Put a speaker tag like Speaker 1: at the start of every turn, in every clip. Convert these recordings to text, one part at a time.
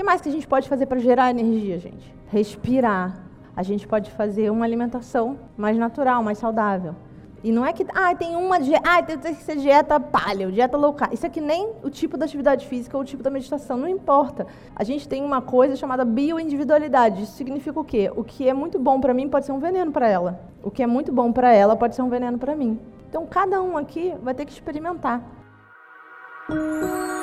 Speaker 1: que mais que a gente pode fazer para gerar energia, gente? Respirar. A gente pode fazer uma alimentação mais natural, mais saudável. E não é que, ah, tem uma dieta, ah, tem que ser dieta paleo, dieta low carb. Isso aqui nem o tipo da atividade física ou o tipo da meditação, não importa. A gente tem uma coisa chamada bioindividualidade. Isso significa o quê? O que é muito bom para mim pode ser um veneno para ela. O que é muito bom para ela pode ser um veneno para mim. Então, cada um aqui vai ter que experimentar. Então,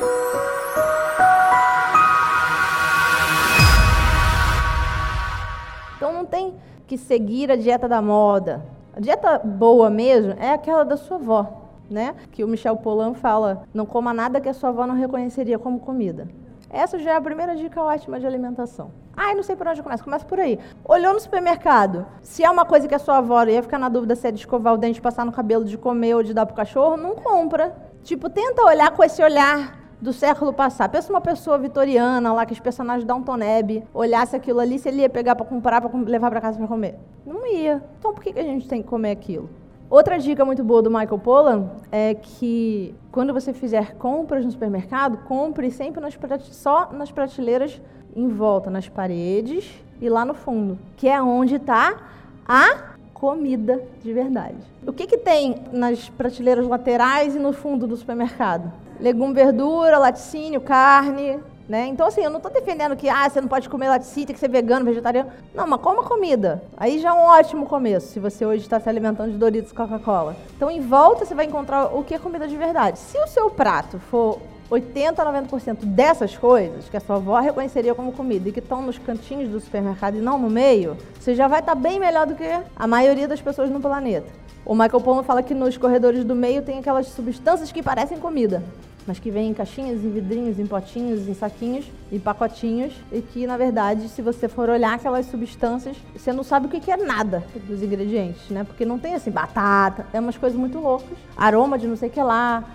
Speaker 1: que seguir a dieta da moda a dieta boa mesmo é aquela da sua avó, né? Que o Michel Polan fala: não coma nada que a sua avó não reconheceria como comida. Essa já é a primeira dica ótima de alimentação. Ah, não sei por onde começa. Começa por aí. Olhou no supermercado. Se é uma coisa que a sua avó ia ficar na dúvida se é de escovar o dente, passar no cabelo, de comer ou de dar pro cachorro, não compra. Tipo, tenta olhar com esse olhar do século passado. Pensa uma pessoa vitoriana lá, que os personagens da Neb olhasse aquilo ali, se ele ia pegar para comprar, para levar para casa para comer. Não ia. Então por que, que a gente tem que comer aquilo? Outra dica muito boa do Michael Pollan é que quando você fizer compras no supermercado, compre sempre nas só nas prateleiras em volta, nas paredes e lá no fundo, que é onde está a comida de verdade. O que, que tem nas prateleiras laterais e no fundo do supermercado? legume, verdura, laticínio, carne, né? Então, assim, eu não estou defendendo que ah, você não pode comer laticínio, tem que ser vegano, vegetariano. Não, mas coma comida. Aí já é um ótimo começo, se você hoje está se alimentando de Doritos Coca-Cola. Então, em volta, você vai encontrar o que é comida de verdade. Se o seu prato for 80 a 90% dessas coisas que a sua avó reconheceria como comida e que estão nos cantinhos do supermercado e não no meio, você já vai estar tá bem melhor do que a maioria das pessoas no planeta. O Michael Pollan fala que nos corredores do meio tem aquelas substâncias que parecem comida, mas que vêm em caixinhas, em vidrinhos, em potinhos, em saquinhos, em pacotinhos, e que, na verdade, se você for olhar aquelas substâncias, você não sabe o que é nada dos ingredientes, né? Porque não tem, assim, batata, é umas coisas muito loucas, aroma de não sei o que lá,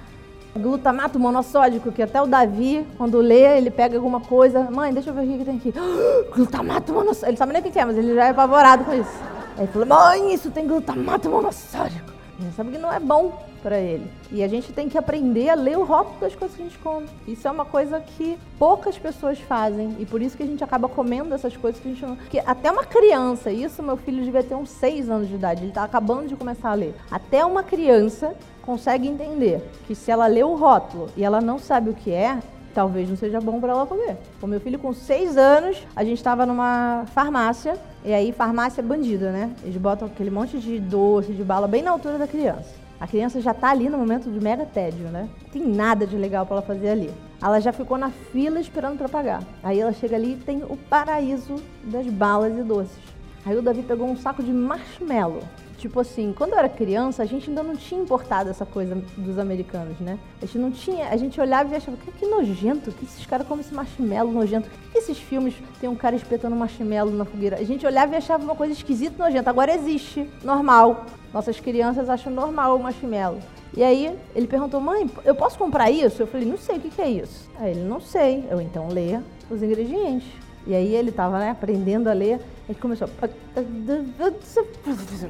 Speaker 1: glutamato monossódico, que até o Davi, quando lê, ele pega alguma coisa, mãe, deixa eu ver o que tem aqui. glutamato monossódico, ele sabe nem o que é, mas ele já é apavorado com isso. Aí falou, mãe, isso tem glutamato monossódico. Gente sabe que não é bom para ele. E a gente tem que aprender a ler o rótulo das coisas que a gente come. Isso é uma coisa que poucas pessoas fazem. E por isso que a gente acaba comendo essas coisas que a gente não. Que até uma criança, isso meu filho devia ter uns 6 anos de idade, ele está acabando de começar a ler. Até uma criança consegue entender que se ela lê o rótulo e ela não sabe o que é, talvez não seja bom para ela comer. O meu filho, com seis anos, a gente estava numa farmácia, e aí farmácia bandida, né? Eles botam aquele monte de doce, de bala, bem na altura da criança. A criança já está ali no momento de mega tédio, né? Não tem nada de legal para ela fazer ali. Ela já ficou na fila esperando para pagar. Aí ela chega ali e tem o paraíso das balas e doces. Aí o Davi pegou um saco de marshmallow. Tipo assim, quando eu era criança, a gente ainda não tinha importado essa coisa dos americanos, né? A gente não tinha, a gente olhava e achava, que, que nojento, que esses caras comem esse marshmallow nojento. Que esses filmes tem um cara espetando marshmallow na fogueira? A gente olhava e achava uma coisa esquisita, nojenta. Agora existe, normal. Nossas crianças acham normal o marshmallow. E aí ele perguntou, mãe, eu posso comprar isso? Eu falei, não sei o que, que é isso. Aí ele, não sei. Eu então leia os ingredientes. E aí ele estava né, aprendendo a ler, a gente começou.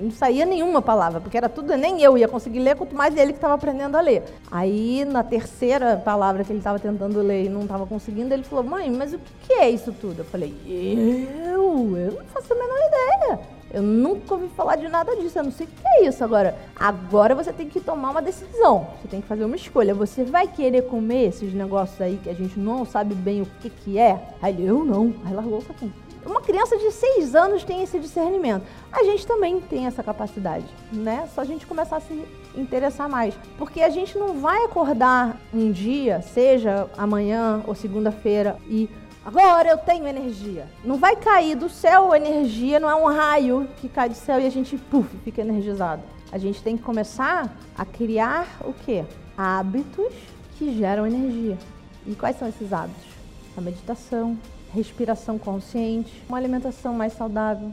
Speaker 1: Não saía nenhuma palavra, porque era tudo, nem eu ia conseguir ler, quanto mais ele que estava aprendendo a ler. Aí, na terceira palavra que ele estava tentando ler e não estava conseguindo, ele falou: Mãe, mas o que é isso tudo? Eu falei: Eu? Eu nunca ouvi falar de nada disso, eu não sei o que é isso. Agora, agora você tem que tomar uma decisão, você tem que fazer uma escolha. Você vai querer comer esses negócios aí que a gente não sabe bem o que, que é? Aí eu não, aí largou o saquinho. Uma criança de seis anos tem esse discernimento. A gente também tem essa capacidade, né? Só a gente começar a se interessar mais. Porque a gente não vai acordar um dia, seja amanhã ou segunda-feira, e Agora eu tenho energia. Não vai cair do céu energia, não é um raio que cai do céu e a gente puf, fica energizado. A gente tem que começar a criar o quê? Hábitos que geram energia. E quais são esses hábitos? A meditação, respiração consciente, uma alimentação mais saudável,